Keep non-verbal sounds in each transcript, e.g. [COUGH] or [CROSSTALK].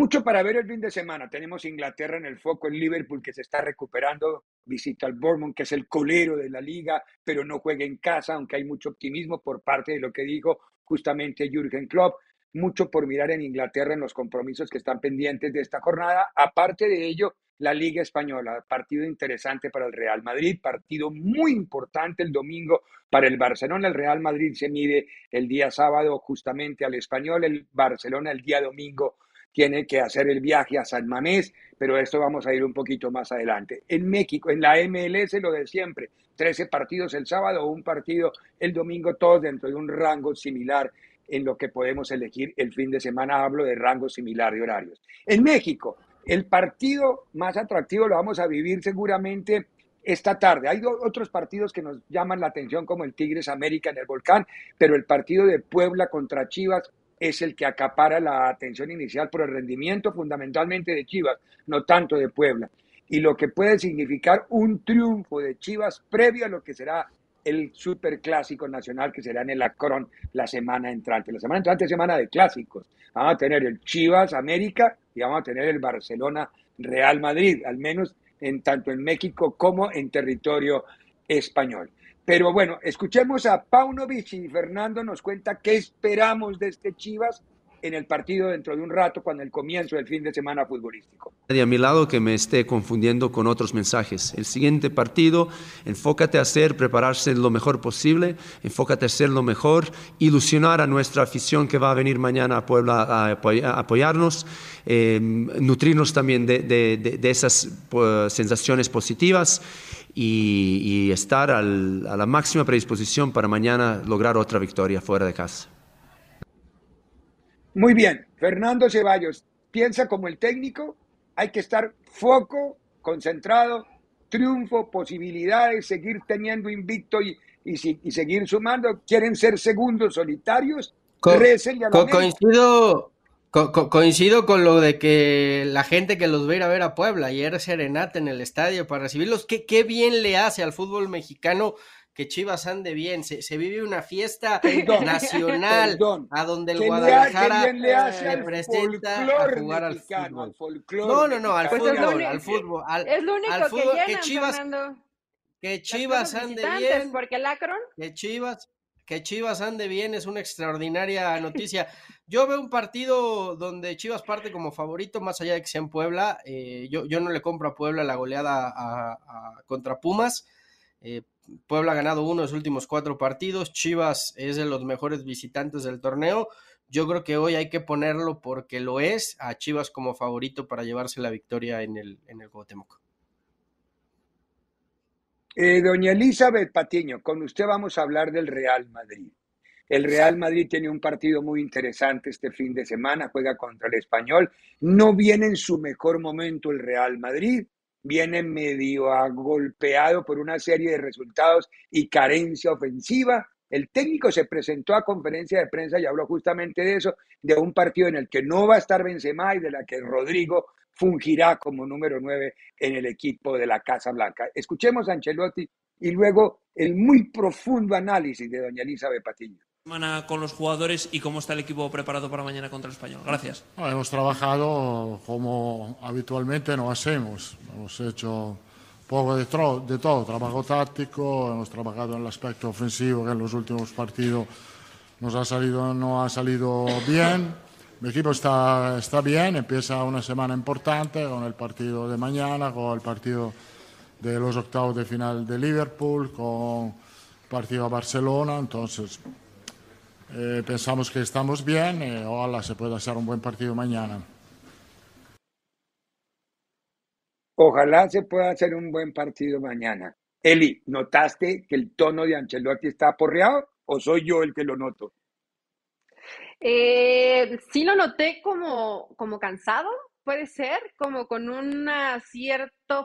Mucho para ver el fin de semana. Tenemos Inglaterra en el foco, el Liverpool que se está recuperando, visita al Bournemouth que es el colero de la liga, pero no juega en casa, aunque hay mucho optimismo por parte de lo que dijo justamente Jürgen Klopp. Mucho por mirar en Inglaterra en los compromisos que están pendientes de esta jornada. Aparte de ello, la Liga Española, partido interesante para el Real Madrid, partido muy importante el domingo para el Barcelona. El Real Madrid se mide el día sábado justamente al español, el Barcelona el día domingo tiene que hacer el viaje a San Mamés, pero esto vamos a ir un poquito más adelante. En México, en la MLS, lo de siempre, 13 partidos el sábado, un partido el domingo, todos dentro de un rango similar en lo que podemos elegir el fin de semana. Hablo de rango similar de horarios. En México, el partido más atractivo lo vamos a vivir seguramente esta tarde. Hay otros partidos que nos llaman la atención, como el Tigres América en el Volcán, pero el partido de Puebla contra Chivas es el que acapara la atención inicial por el rendimiento fundamentalmente de Chivas, no tanto de Puebla. Y lo que puede significar un triunfo de Chivas previo a lo que será el superclásico nacional que será en el Acron la semana entrante. La semana entrante es semana de clásicos. Vamos a tener el Chivas América y vamos a tener el Barcelona Real Madrid, al menos en tanto en México como en territorio español. Pero bueno, escuchemos a Paunovic y Fernando nos cuenta qué esperamos de este Chivas en el partido dentro de un rato, cuando el comienzo del fin de semana futbolístico. De a mi lado que me esté confundiendo con otros mensajes. El siguiente partido, enfócate a hacer, prepararse lo mejor posible, enfócate a hacer lo mejor, ilusionar a nuestra afición que va a venir mañana a Puebla a, apoyarnos, eh, nutrirnos también de, de esas pues, sensaciones positivas y, estar a la máxima predisposición para mañana lograr otra victoria fuera de casa. Muy bien, Fernando Ceballos, piensa como el técnico, hay que estar foco, concentrado, triunfo, posibilidades, seguir teniendo invicto y, y, seguir sumando. ¿Quieren ser segundos solitarios? Co coincido, coincido con lo de que la gente que los va a ir a ver a Puebla, ayer serenata en el estadio para recibirlos, qué, qué bien le hace al fútbol mexicano que Chivas ande bien, se, vive una fiesta nacional a donde el Guadalajara le presenta a jugar al fútbol. no, no, no, al pues fútbol, al fútbol, al, es lo único que, Chivas, que Chivas ande bien, porque el que Chivas, que Chivas ande bien es una extraordinaria noticia. Yo veo un partido donde Chivas parte como favorito, más allá de que sea en Puebla. Eh, yo, no le compro a Puebla la goleada contra Pumas. Eh, Puebla ha ganado uno de los últimos cuatro partidos. Chivas es de los mejores visitantes del torneo. Yo creo que hoy hay que ponerlo porque lo es a Chivas como favorito para llevarse la victoria en el, en. Eh, doña Elizabeth Patiño, con usted vamos a hablar del Real Madrid. El Real Madrid tiene un partido muy interesante este fin de semana, juega contra el español. No viene en su mejor momento el Real Madrid, viene medio golpeado por una serie de resultados y carencia ofensiva. El técnico se presentó a conferencia de prensa y habló justamente de eso, de un partido en el que no va a estar Benzema y de la que Rodrigo fungirá como número 9 en el equipo de la Casa Blanca. Escuchemos a Ancelotti y luego el muy profundo análisis de doña Elizabeth Patiño. Semana con los jugadores y cómo está el equipo preparado para mañana contra el español. Gracias. hemos trabajado como habitualmente no hacemos. Hemos hecho poco de, de, todo, trabajo táctico, hemos trabajado en el aspecto ofensivo que en los últimos partidos nos ha salido, no ha salido bien mi equipo está, está bien, empieza una semana importante con el partido de mañana, con el partido de los octavos de final de Liverpool, con partido a Barcelona, entonces eh, pensamos que estamos bien y ojalá se pueda hacer un buen partido mañana. Ojalá se pueda hacer un buen partido mañana. Eli, ¿notaste que el tono de Ancelotti está aporreado o soy yo el que lo noto? Eh, sí lo noté como, como cansado, puede ser como con un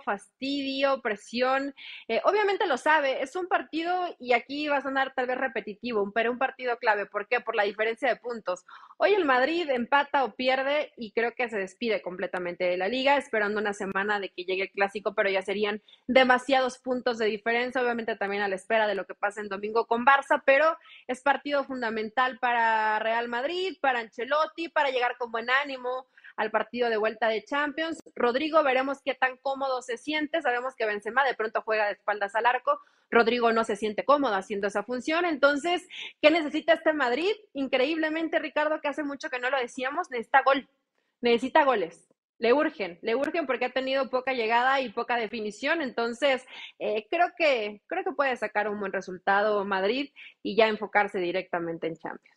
fastidio, presión. Eh, obviamente lo sabe, es un partido y aquí va a sonar tal vez repetitivo, pero un partido clave. ¿Por qué? Por la diferencia de puntos. Hoy el Madrid empata o pierde y creo que se despide completamente de la liga, esperando una semana de que llegue el clásico, pero ya serían demasiados puntos de diferencia, obviamente también a la espera de lo que pase en domingo con Barça, pero es partido fundamental para Real Madrid, para Ancelotti, para llegar con buen ánimo al partido de vuelta de Champions. Rodrigo, veremos qué tan cómodo se siente. Sabemos que Benzema de pronto juega de espaldas al arco. Rodrigo no se siente cómodo haciendo esa función. Entonces, ¿qué necesita este Madrid? Increíblemente, Ricardo, que hace mucho que no lo decíamos, necesita gol. Necesita goles. Le urgen, le urgen porque ha tenido poca llegada y poca definición. Entonces, eh, creo, que, creo que puede sacar un buen resultado Madrid y ya enfocarse directamente en Champions.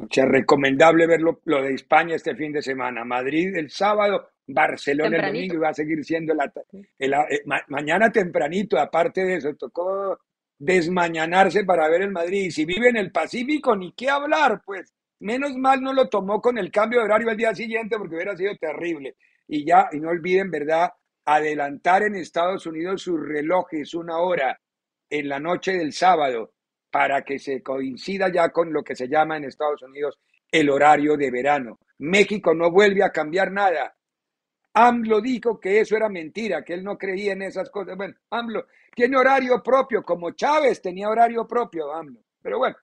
O sea, recomendable ver lo, de España este fin de semana. Madrid el sábado, Barcelona el domingo y va a seguir siendo la, eh, mañana tempranito. Aparte de eso, tocó desmañanarse para ver el Madrid. Y si vive en el Pacífico, ni qué hablar, pues. Menos mal no lo tomó con el cambio de horario al día siguiente porque hubiera sido terrible. Y ya, y no olviden, ¿verdad? Adelantar en Estados Unidos sus relojes una hora en la noche del sábado para que se coincida ya con lo que se llama en Estados Unidos el horario de verano. México no vuelve a cambiar nada. AMLO dijo que eso era mentira, que él no creía en esas cosas. Bueno, AMLO tiene horario propio, como Chávez tenía horario propio, AMLO. Pero bueno,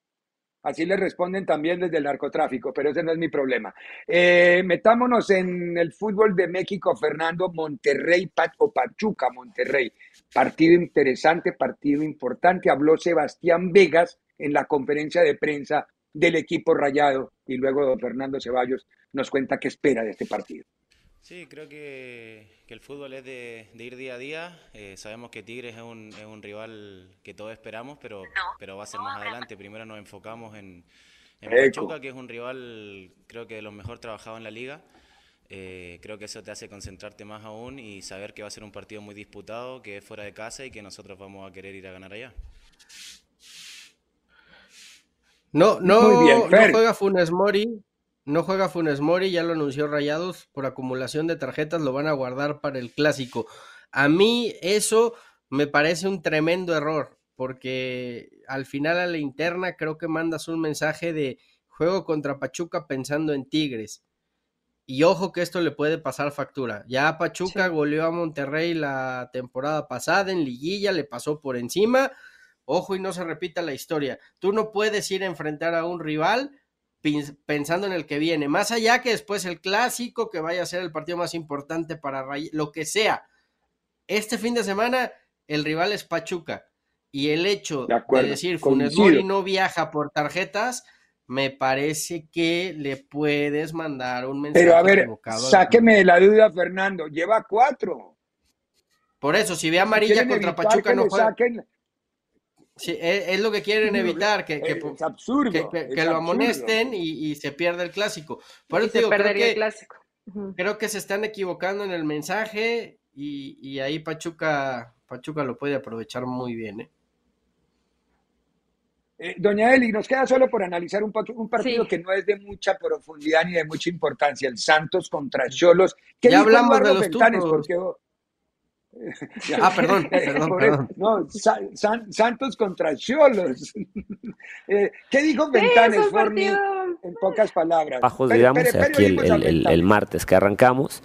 así le responden también desde el narcotráfico, pero ese no es mi problema. Eh, metámonos en el fútbol de México, Fernando, Monterrey o Pachuca, Monterrey. Partido interesante, partido importante. Habló Sebastián Vegas en la conferencia de prensa del equipo rayado y luego don Fernando Ceballos nos cuenta qué espera de este partido. Sí, creo que, el fútbol es de, ir día a día. Eh, sabemos que Tigres es un, es un, rival que todos esperamos, pero, pero va a ser más adelante. Primero nos enfocamos en, en Pachuca, que es un rival creo que de los mejor trabajados en la liga. Eh, creo que eso te hace concentrarte más aún y saber que va a ser un partido muy disputado, que es fuera de casa y que nosotros vamos a querer ir a ganar allá. No, no, no juega Funes Mori, no juega Funes Mori, ya lo anunció Rayados, por acumulación de tarjetas lo van a guardar para el clásico. A mí eso me parece un tremendo error, porque al final a la interna creo que mandas un mensaje de juego contra Pachuca pensando en Tigres y ojo que esto le puede pasar factura. Ya Pachuca goleó a Monterrey la temporada pasada en liguilla, le pasó por encima. Ojo y no se repita la historia. Tú no puedes ir a enfrentar a un rival pensando en el que viene, más allá que después el clásico, que vaya a ser el partido más importante para lo que sea. Este fin de semana el rival es Pachuca y el hecho de, decir Funes Mori no viaja por tarjetas me parece que le puedes mandar un mensaje. Pero a ver, sáqueme de la duda, Fernando. Lleva cuatro. Por eso, si ve amarilla contra Pachuca, no juega. Sí, es, lo que quieren evitar, que, que, que, lo amonesten y, se pierda el clásico. Por eso digo, creo que, el clásico. creo que se están equivocando en el mensaje y, y ahí Pachuca, Pachuca lo puede aprovechar muy bien. ¿eh? Eh, doña Eli, nos queda solo por analizar un, un partido que no es de mucha profundidad ni de mucha importancia, el Santos contra Cholos. ya hablamos de los porque, [LAUGHS] Ah, perdón, perdón, No, Santos contra Cholos. [LAUGHS] Eh, ¿Qué dijo Ventanes, Forni, en pocas palabras? Bajos, digamos, aquí el, el martes que arrancamos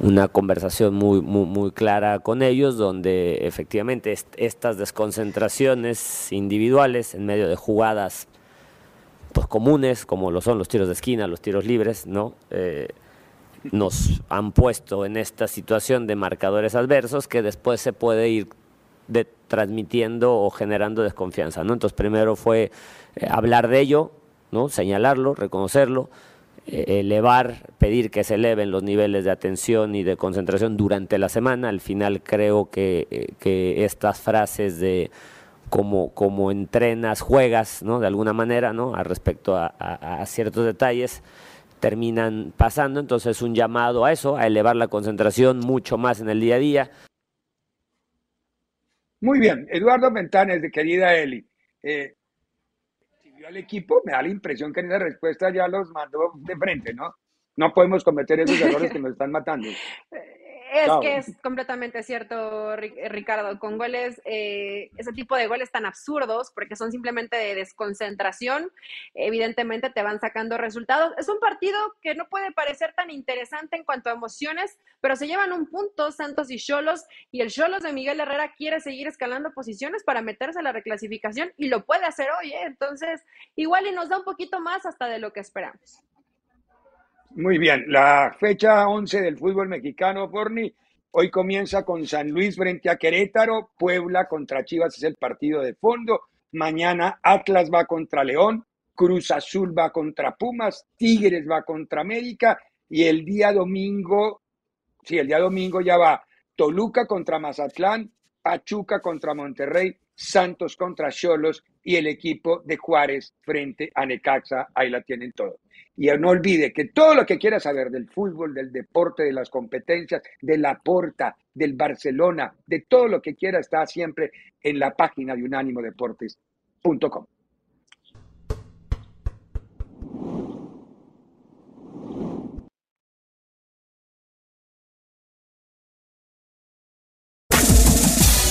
una conversación muy, muy, muy, clara con ellos, donde efectivamente estas desconcentraciones individuales en medio de jugadas pues, comunes, como lo son los tiros de esquina, los tiros libres, ¿no? Eh, nos han puesto en esta situación de marcadores adversos que después se puede ir transmitiendo o generando desconfianza. ¿no? Entonces primero fue eh, hablar de ello, ¿no? señalarlo, reconocerlo, eh, elevar, pedir que se eleven los niveles de atención y de concentración durante la semana. Al final creo que, eh, estas frases de como, como entrenas, juegas, ¿no? De alguna manera, ¿no? A respecto a, ciertos detalles, terminan pasando. Entonces, un llamado a eso, a elevar la concentración mucho más en el día a día. Muy bien, Eduardo Ventanes, de querida Eli. Eh, al equipo, me da la impresión que en esa respuesta ya los mandó de frente, ¿no? No podemos cometer esos errores que nos están matando. [LAUGHS] Es que es completamente cierto, Ricardo, con goles, eh, ese tipo de goles tan absurdos, porque son simplemente de desconcentración, evidentemente te van sacando resultados. Es un partido que no puede parecer tan interesante en cuanto a emociones, pero se llevan un punto Santos y Cholos, y el Cholos de Miguel Herrera quiere seguir escalando posiciones para meterse a la reclasificación y lo puede hacer hoy, ¿eh? entonces igual y nos da un poquito más hasta de lo que esperamos. Muy bien, la fecha 11 del fútbol mexicano, Forni, hoy comienza con San Luis frente a Querétaro, Puebla contra Chivas es el partido de fondo, mañana Atlas va contra León, Cruz Azul va contra Pumas, Tigres va contra América y el día domingo, sí, el día domingo ya va Toluca contra Mazatlán, Pachuca contra Monterrey, Santos contra Cholos y el equipo de Juárez frente a Necaxa. Ahí la tienen todo. Y no olvide que todo lo que quiera saber del fútbol, del deporte, de las competencias, de la Porta, del Barcelona, de todo lo que quiera está siempre en la página de unánimodeportes.com.